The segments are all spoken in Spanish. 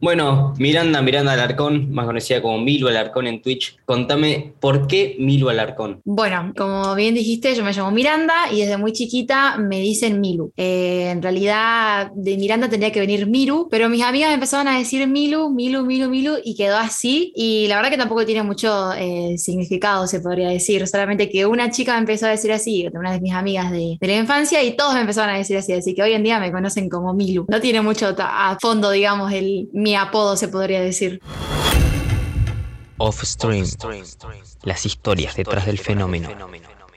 Bueno, Miranda, Miranda Alarcón, más conocida como Milo Alarcón en Twitch, contame por qué Milo Alarcón. Bueno, como bien dijiste, yo me llamo Miranda y desde muy chiquita me dicen Milu. Eh, en realidad de Miranda tendría que venir Miru, pero mis amigas me empezaban a decir Milu, Milu, Milu, Milu y quedó así. Y la verdad que tampoco tiene mucho eh, significado, se podría decir. Solamente que una chica me empezó a decir así, una de mis amigas de, de la infancia, y todos me empezaron a decir así. Así que hoy en día me conocen como Milu. No tiene mucho a fondo, digamos, el mi apodo, se podría decir. Off Stream. Las historias detrás del fenómeno.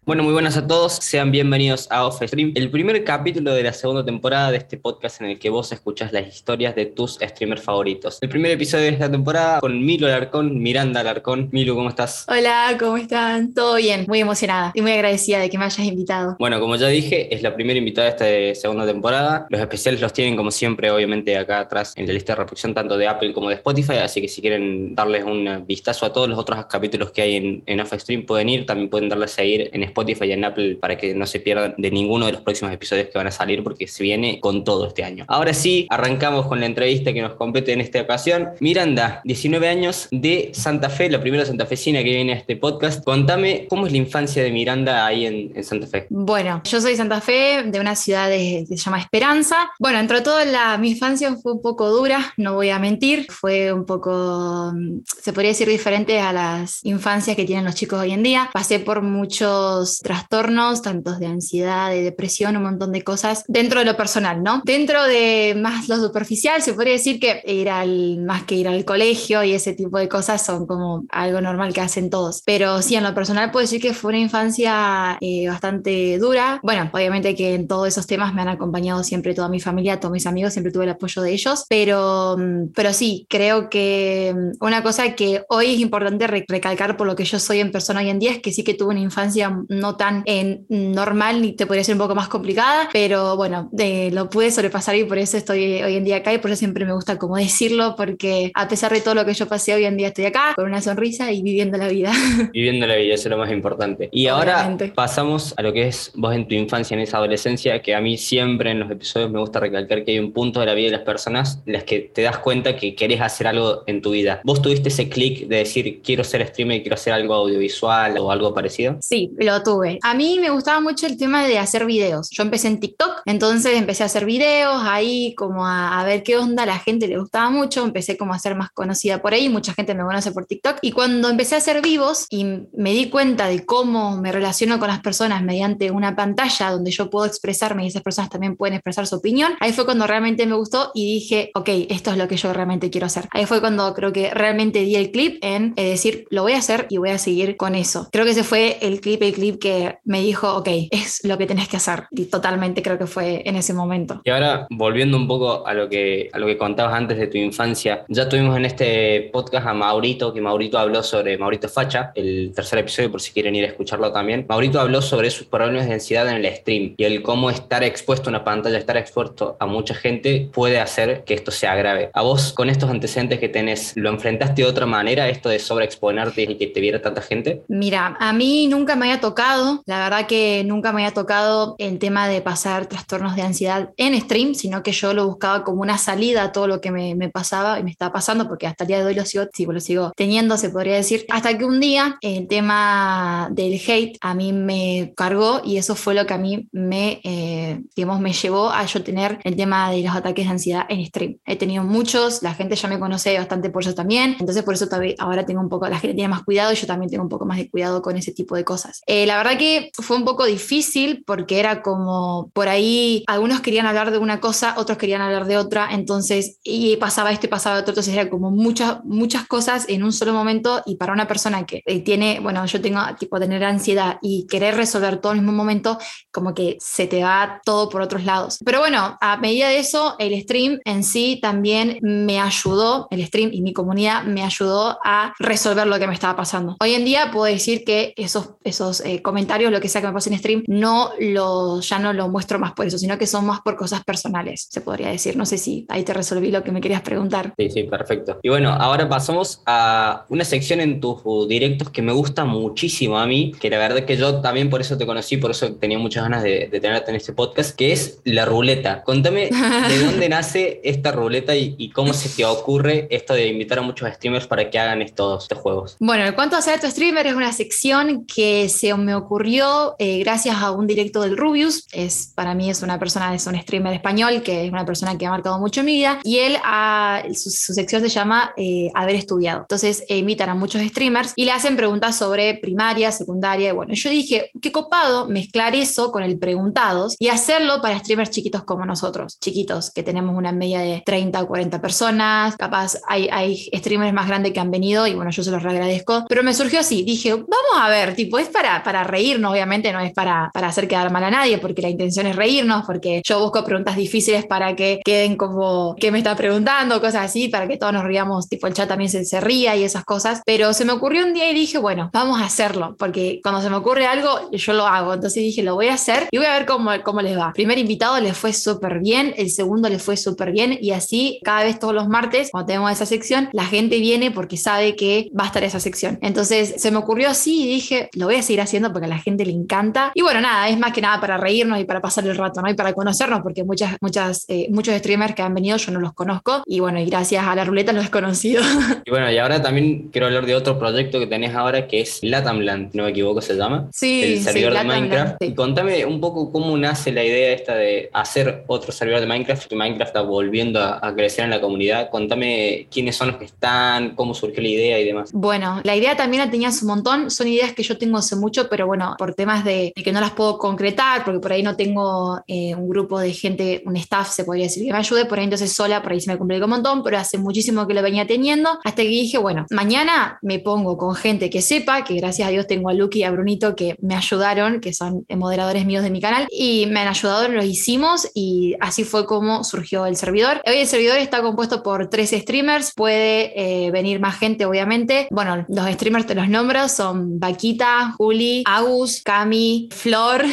Bueno, muy buenas a todos, sean bienvenidos a Off Stream, el primer capítulo de la segunda temporada de este podcast en el que vos escuchás las historias de tus streamers favoritos. El primer episodio de esta temporada con Milo Alarcón, Miranda Alarcón. Milo, ¿cómo estás? Hola, ¿cómo están? Todo bien, muy emocionada y muy agradecida de que me hayas invitado. Bueno, como ya dije, es la primera invitada de esta segunda temporada. Los especiales los tienen, como siempre, obviamente, acá atrás en la lista de reproducción tanto de Apple como de Spotify, así que si quieren darles un vistazo a todos los otros capítulos que hay en, en Off Stream, pueden ir, también pueden darle a seguir en Spotify y en Apple para que no se pierdan de ninguno de los próximos episodios que van a salir porque se viene con todo este año. Ahora sí, arrancamos con la entrevista que nos compete en esta ocasión. Miranda, 19 años de Santa Fe, la primera santafesina que viene a este podcast. Contame cómo es la infancia de Miranda ahí en, Santa Fe. Bueno, yo soy de Santa Fe, de una ciudad que se llama Esperanza. Bueno, entre todo la, mi infancia fue un poco dura, no voy a mentir. Fue un poco, se podría decir, diferente a las infancias que tienen los chicos hoy en día. Pasé por muchos trastornos, tantos de ansiedad, de depresión, un montón de cosas dentro de lo personal, ¿no? Dentro de más lo superficial, se podría decir que ir al, más que ir al colegio y ese tipo de cosas son como algo normal que hacen todos. Pero sí, en lo personal puedo decir que fue una infancia eh, bastante dura. Bueno, obviamente que en todos esos temas me han acompañado siempre toda mi familia, todos mis amigos, siempre tuve el apoyo de ellos, pero, mm, pero sí, creo que mm, una cosa que hoy es importante recalcar por lo que yo soy en persona hoy en día es que sí que tuve una infancia no tan en normal ni te podría ser un poco más complicada, pero bueno, lo pude sobrepasar y por eso estoy hoy en día acá y por eso siempre me gusta como decirlo, porque a pesar de todo lo que yo pasé hoy en día estoy acá con una sonrisa y viviendo la vida. Viviendo la vida, eso es lo más importante. Y ahora pasamos a lo que es vos en tu infancia, en esa adolescencia, que a mí siempre en los episodios me gusta recalcar que hay un punto de la vida de las personas en las que te das cuenta que querés hacer algo en tu vida. ¿Vos tuviste ese clic de decir quiero ser streamer y quiero hacer algo audiovisual o algo parecido? Sí, lo tuve. A mí me gustaba mucho el tema de hacer videos. Yo empecé en TikTok, entonces empecé a hacer videos ahí como a, ver qué onda, la gente le gustaba mucho, empecé como a ser más conocida por ahí, mucha gente me conoce por TikTok. Y cuando empecé a hacer vivos y me di cuenta de cómo me relaciono con las personas mediante una pantalla donde yo puedo expresarme y esas personas también pueden expresar su opinión, ahí fue cuando realmente me gustó y dije, ok, esto es lo que yo realmente quiero hacer. Ahí fue cuando creo que realmente di el clip en eh, decir, lo voy a hacer y voy a seguir con eso. Creo que ese fue el clip, el clip que me dijo, ok, es lo que tenés que hacer. Y totalmente creo que fue en ese momento. Y ahora, volviendo un poco a lo que, a lo que contabas antes de tu infancia, ya tuvimos en este podcast a Maurito, que Maurito habló sobre Maurito Facha, el tercer episodio, por si quieren ir a escucharlo también. Maurito habló sobre sus problemas de ansiedad en el stream y el cómo estar expuesto a una pantalla, estar expuesto a mucha gente puede hacer que esto se agrave. A vos, con estos antecedentes que tenés, ¿lo enfrentaste de otra manera, esto de sobreexponerte y que te viera tanta gente? Mira, a mí nunca me había tocado, la verdad que nunca me había tocado el tema de pasar trastornos de ansiedad en stream, sino que yo lo buscaba como una salida a todo lo que me, pasaba y me estaba pasando, porque hasta el día de hoy lo sigo, lo sigo teniendo, se podría decir, hasta que un día el tema del hate a mí me cargó y eso fue lo que a mí me, eh, digamos, me llevó a yo tener el tema de los ataques de ansiedad en stream. He tenido muchos, la gente ya me conoce bastante por eso también, entonces por eso ahora tengo un poco, la gente tiene más cuidado y yo también tengo un poco más de cuidado con ese tipo de cosas. Eh, la verdad que fue un poco difícil porque era como por ahí algunos querían hablar de una cosa, otros querían hablar de otra, entonces y pasaba esto y pasaba otro, entonces era como muchas muchas cosas en un solo momento y para una persona que eh, tiene, bueno, yo tengo tipo tener ansiedad y querer resolver todo en el mismo momento, como que se te va todo por otros lados. Pero bueno, a medida de eso, el stream en sí también me ayudó, el stream y mi comunidad me ayudó a resolver lo que me estaba pasando. Hoy en día puedo decir que esos, esos eh, eh, comentarios, lo que sea que me pase en stream, no lo, ya no lo muestro más por eso, sino que son más por cosas personales, se podría decir. No sé si ahí te resolví lo que me querías preguntar. Sí, sí, perfecto. Y bueno, ahora pasamos a una sección en tus directos que me gusta muchísimo a mí, que la verdad es que yo también por eso te conocí, por eso tenía muchas ganas de, de tenerte en este podcast, que es la ruleta. Contame de dónde nace esta ruleta y, cómo se te ocurre esto de invitar a muchos streamers para que hagan estos, estos juegos. Bueno, el cuánto hacer tu streamer es una sección que se me ocurrió eh, gracias a un directo del Rubius. Es, para mí es una persona, es un streamer español que es una persona que ha marcado mucho mi vida y él, a, su, sección se llama eh, Haber Estudiado. Entonces invitan a muchos streamers y le hacen preguntas sobre primaria, secundaria. Y bueno, yo dije, qué copado mezclar eso con el preguntados y hacerlo para streamers chiquitos como nosotros, chiquitos, que tenemos una media de 30 o 40 personas. Capaz hay, streamers más grandes que han venido y bueno, yo se los agradezco. Pero me surgió así, dije, vamos a ver, tipo, es para reírnos, obviamente, no es para, para hacer quedar mal a nadie, porque la intención es reírnos, porque yo busco preguntas difíciles para que queden como, ¿qué me está preguntando? Cosas así, para que todos nos riamos, tipo, el chat también se, ría y esas cosas. Pero se me ocurrió un día y dije, bueno, vamos a hacerlo, porque cuando se me ocurre algo, yo lo hago. Entonces dije, lo voy a hacer y voy a ver cómo, cómo les va. primer invitado le fue súper bien, el segundo le fue súper bien y así cada vez todos los martes, cuando tenemos esa sección, la gente viene porque sabe que va a estar esa sección. Entonces se me ocurrió así y dije, lo voy a seguir haciendo porque a la gente le encanta. Y bueno, nada, es más que nada para reírnos y para pasar el rato, ¿no? Y para conocernos, porque muchas, muchas, eh, muchos streamers que han venido yo no los conozco y bueno, y gracias a la ruleta los he conocido. Y bueno, y ahora también quiero hablar de otro proyecto que tenés ahora que es Latamland, no me equivoco, se llama. Sí, el servidor de Minecraft. Y contame un poco cómo nace la idea esta de hacer otro servidor de Minecraft, que Minecraft está volviendo a, a crecer en la comunidad. Contame quiénes son los que están, cómo surgió la idea y demás. Bueno, la idea también la tenías un montón, son ideas que yo tengo hace mucho, pero bueno, por temas de, que no las puedo concretar, porque por ahí no tengo eh, un grupo de gente, un staff, se podría decir, que me ayude, por ahí entonces sola, por ahí se me complica un montón, pero hace muchísimo que lo venía teniendo, hasta que dije, bueno, mañana me pongo con gente que sepa, que gracias a Dios tengo a Lucky y a Brunito que me ayudaron, que son moderadores míos de mi canal, y me han ayudado, lo hicimos, y así fue como surgió el servidor. Hoy el servidor está compuesto por tres streamers, puede eh, venir más gente, obviamente. Bueno, los streamers te los nombro, son Vaquita, Juli, Agus, Cami, Flor,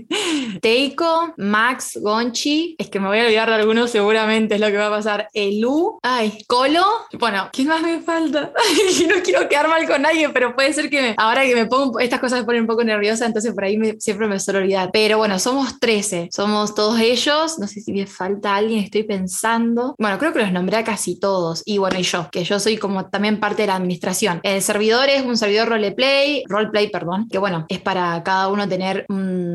Teiko, Max, Gonchi. Es que me voy a olvidar de algunos, seguramente es lo que va a pasar. Elu, ay, Colo. Bueno, ¿quién más me falta? no quiero quedar mal con nadie, pero puede ser que ahora que me pongo, estas cosas me ponen un poco nerviosa, entonces por ahí siempre me suelo olvidar. Pero bueno, somos 13, somos todos ellos. No sé si me falta alguien, estoy pensando. Bueno, creo que los nombré a casi todos. Y bueno, y yo, que yo soy como también parte de la administración. El servidor es un servidor roleplay, roleplay, perdón, que bueno, es para cada uno tener un,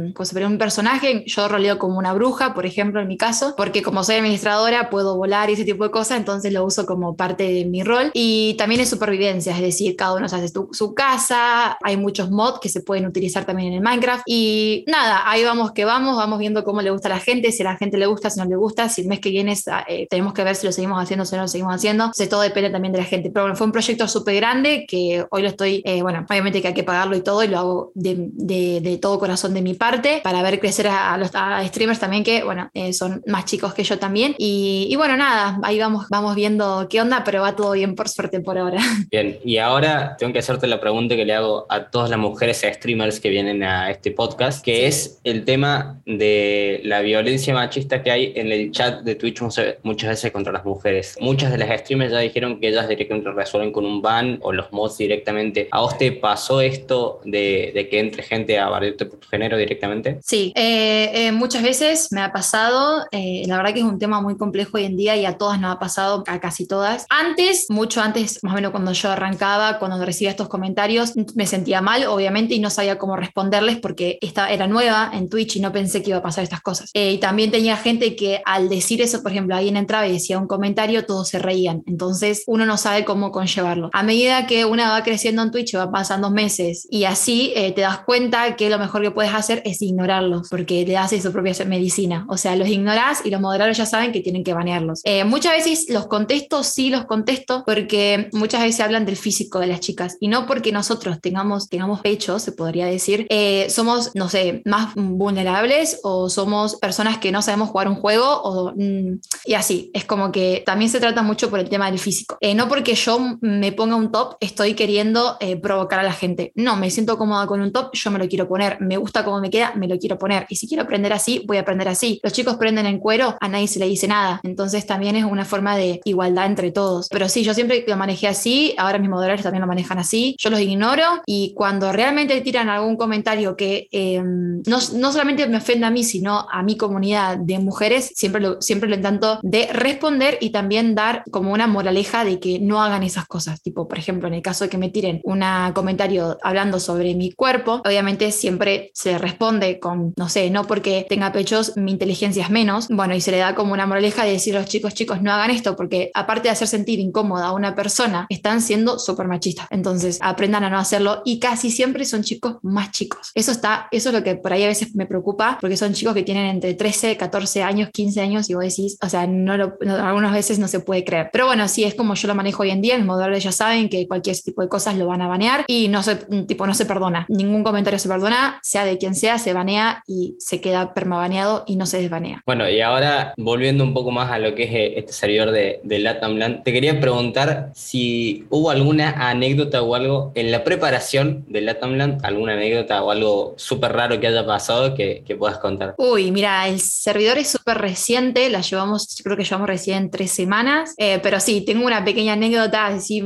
un personaje. Yo roleo como una bruja, por ejemplo, en mi caso, porque como soy administradora puedo volar y ese tipo de cosas, entonces lo uso como parte de mi rol. Y también es supervivencia, es decir, cada uno se hace su, casa, hay muchos mods que se pueden utilizar también en el Minecraft. Y nada, ahí vamos que vamos, vamos viendo cómo le gusta a la gente, si a la gente le gusta, si no le gusta, si el mes que viene eh, tenemos que ver si lo seguimos haciendo, si no lo seguimos haciendo. Todo depende también de la gente. Pero bueno, fue un proyecto súper grande que hoy lo estoy, eh, bueno, obviamente que hay que pagarlo y todo, y lo hago de, de, todo corazón de mi parte para ver crecer a, los streamers también que, bueno, eh, son más chicos que yo también. Y, bueno, nada, ahí vamos, vamos viendo qué onda, pero va todo bien por suerte por ahora. Bien, y ahora tengo que hacerte la pregunta que le hago a todas las mujeres streamers que vienen a este podcast, que es el tema de la violencia machista que hay en el chat de Twitch muchas veces contra las mujeres. Muchas de las streamers ya dijeron que ellas directamente resuelven con un ban o los mods directamente. ¿A vos te pasó esto de, que entre gente a bardearte por tu género directamente? Sí, eh, eh, muchas veces me ha pasado. Eh, la verdad que es un tema muy complejo hoy en día y a todas nos ha pasado, a casi todas. Antes, mucho antes, más o menos cuando yo arrancaba, cuando recibía estos comentarios, me sentía mal, obviamente, y no sabía cómo responderles porque esta era nueva en Twitch y no pensé que iba a pasar estas cosas. y también tenía gente que al decir eso, por ejemplo, alguien entraba y decía un comentario, todos se reían. Entonces uno no sabe cómo conllevarlo. A medida que una va creciendo en Twitch, va pasando meses y así te das cuenta que lo mejor que puedes hacer es es ignorarlos, porque le hace su propia medicina. O sea, los ignorás y los moderadores ya saben que tienen que banearlos. Eh, muchas veces los contesto, sí los contesto, porque muchas veces hablan del físico de las chicas y no porque nosotros tengamos, tengamos pecho, se podría decir, eh, somos, no sé, más vulnerables o somos personas que no sabemos jugar un juego o, mm, y así. Es como que también se trata mucho por el tema del físico. Eh, no porque yo me ponga un top, estoy queriendo provocar a la gente. No, me siento cómoda con un top, yo me lo quiero poner. Me gusta cómo me queda, me lo quiero poner. Y si quiero aprender así, voy a aprender así. Los chicos prenden en cuero, a nadie se le dice nada. Entonces también es una forma de igualdad entre todos. Pero sí, yo siempre lo manejé así, ahora mis moderadores también lo manejan así. Yo los ignoro y cuando realmente tiran algún comentario que em, no, no, solamente me ofenda a mí, sino a mi comunidad de mujeres, siempre lo, siempre lo intento de responder y también dar como una moraleja de que no hagan esas cosas. Tipo, por ejemplo, en el caso de que me tiren un comentario hablando sobre mi cuerpo, obviamente siempre se responde con, no sé, no porque tenga pechos, mi inteligencia es menos. Bueno, y se le da como una moraleja de decir a los chicos, chicos, no hagan esto, porque aparte de hacer sentir incómoda a una persona, están siendo súper machistas. Entonces, aprendan a no hacerlo y casi siempre son chicos más chicos. Eso está, eso es lo que por ahí a veces me preocupa, porque son chicos que tienen entre 13, 14 años, 15 años y vos decís, o sea, no lo, algunas veces no se puede creer. Pero bueno, sí, es como yo lo manejo hoy en día, los moderadores ya saben que cualquier tipo de cosas lo van a banear y no se, tipo, no se perdona. Ningún comentario se perdona, sea de quien sea, se banea y se queda permabaneado y no se desbanea. Bueno, y ahora volviendo un poco más a lo que es eh, este servidor de, de Latamland, te quería preguntar si hubo alguna anécdota o algo en la preparación de Latamland, alguna anécdota o algo súper raro que haya pasado que, que, puedas contar. Uy, mira, el servidor es súper reciente, la llevamos, creo que llevamos recién tres semanas, eh, pero sí, tengo una pequeña anécdota, así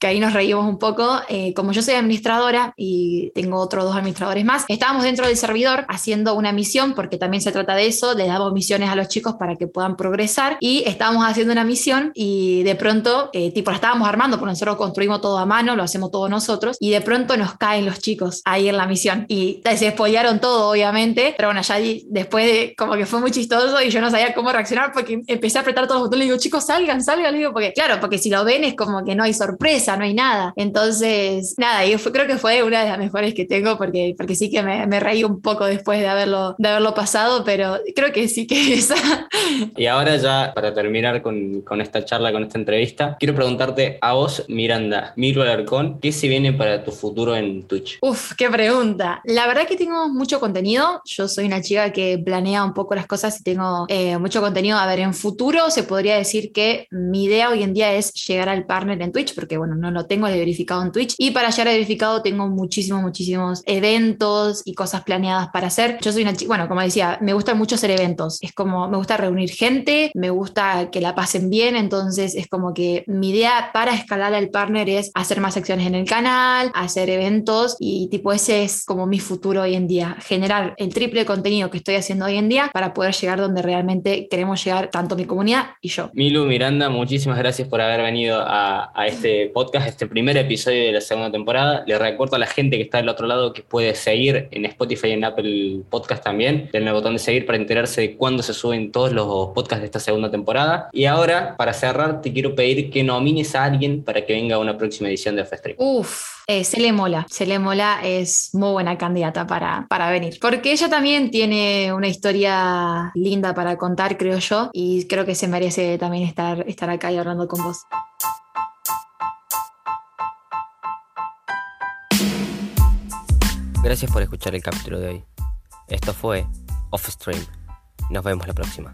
que ahí nos reímos un poco. Eh, como yo soy administradora y tengo otros dos administradores más, estábamos dentro del servidor haciendo una misión, porque también se trata de eso, le damos misiones a los chicos para que puedan progresar y estábamos haciendo una misión y de pronto, eh, tipo, la estábamos armando, porque nosotros construimos todo a mano, lo hacemos todos nosotros, y de pronto nos caen los chicos ahí en la misión y se spoilearon todo, obviamente, pero bueno, ya después de, como que fue muy chistoso y yo no sabía cómo reaccionar porque empecé a apretar todos los botones y digo, chicos, salgan, salgan, digo, porque claro, porque si lo ven es como que no hay sorpresa, no hay nada. Entonces, nada, y creo que fue una de las mejores que tengo porque, porque sí que me, me reí un poco después de haberlo, de haberlo pasado, pero creo que sí que esa. Y ahora ya, para terminar con, con, esta charla, con esta entrevista, quiero preguntarte a vos, Miranda, Miro Alarcón, ¿qué se viene para tu futuro en Twitch? Uf, qué pregunta. La verdad que tengo mucho contenido. Yo soy una chica que planea un poco las cosas y tengo eh, mucho contenido. A ver, en futuro se podría decir que mi idea hoy en día es llegar al partner en Twitch, porque bueno, no lo tengo verificado en Twitch. Y para llegar a verificado tengo muchísimos, muchísimos eventos y cosas planeadas para hacer. Yo soy una chica, bueno, como decía, me gusta mucho hacer eventos. Es como, me gusta reunir gente, me gusta que la pasen bien, entonces es como que mi idea para escalar al partner es hacer más secciones en el canal, hacer eventos y tipo ese es como mi futuro hoy en día, generar el triple contenido que estoy haciendo hoy en día para poder llegar donde realmente queremos llegar tanto mi comunidad y yo. Milu, Miranda, muchísimas gracias por haber venido a, a este podcast, este primer episodio de la segunda temporada. Le recuerdo a la gente que está del otro lado que puede seguir en Spotify y en Apple Podcast también. Denle el botón de seguir para enterarse de cuándo se suben todos los podcasts de esta segunda temporada. Y ahora, para cerrar, te quiero pedir que nomines a alguien para que venga a una próxima edición de Festream. Uf, eh, se le mola. Se le mola es muy buena candidata para, para venir. Porque ella también tiene una historia linda para contar, creo yo. Y creo que se merece también estar, estar acá y hablando con vos. Gracias por escuchar el capítulo de hoy. Esto fue Off Stream. Nos vemos la próxima.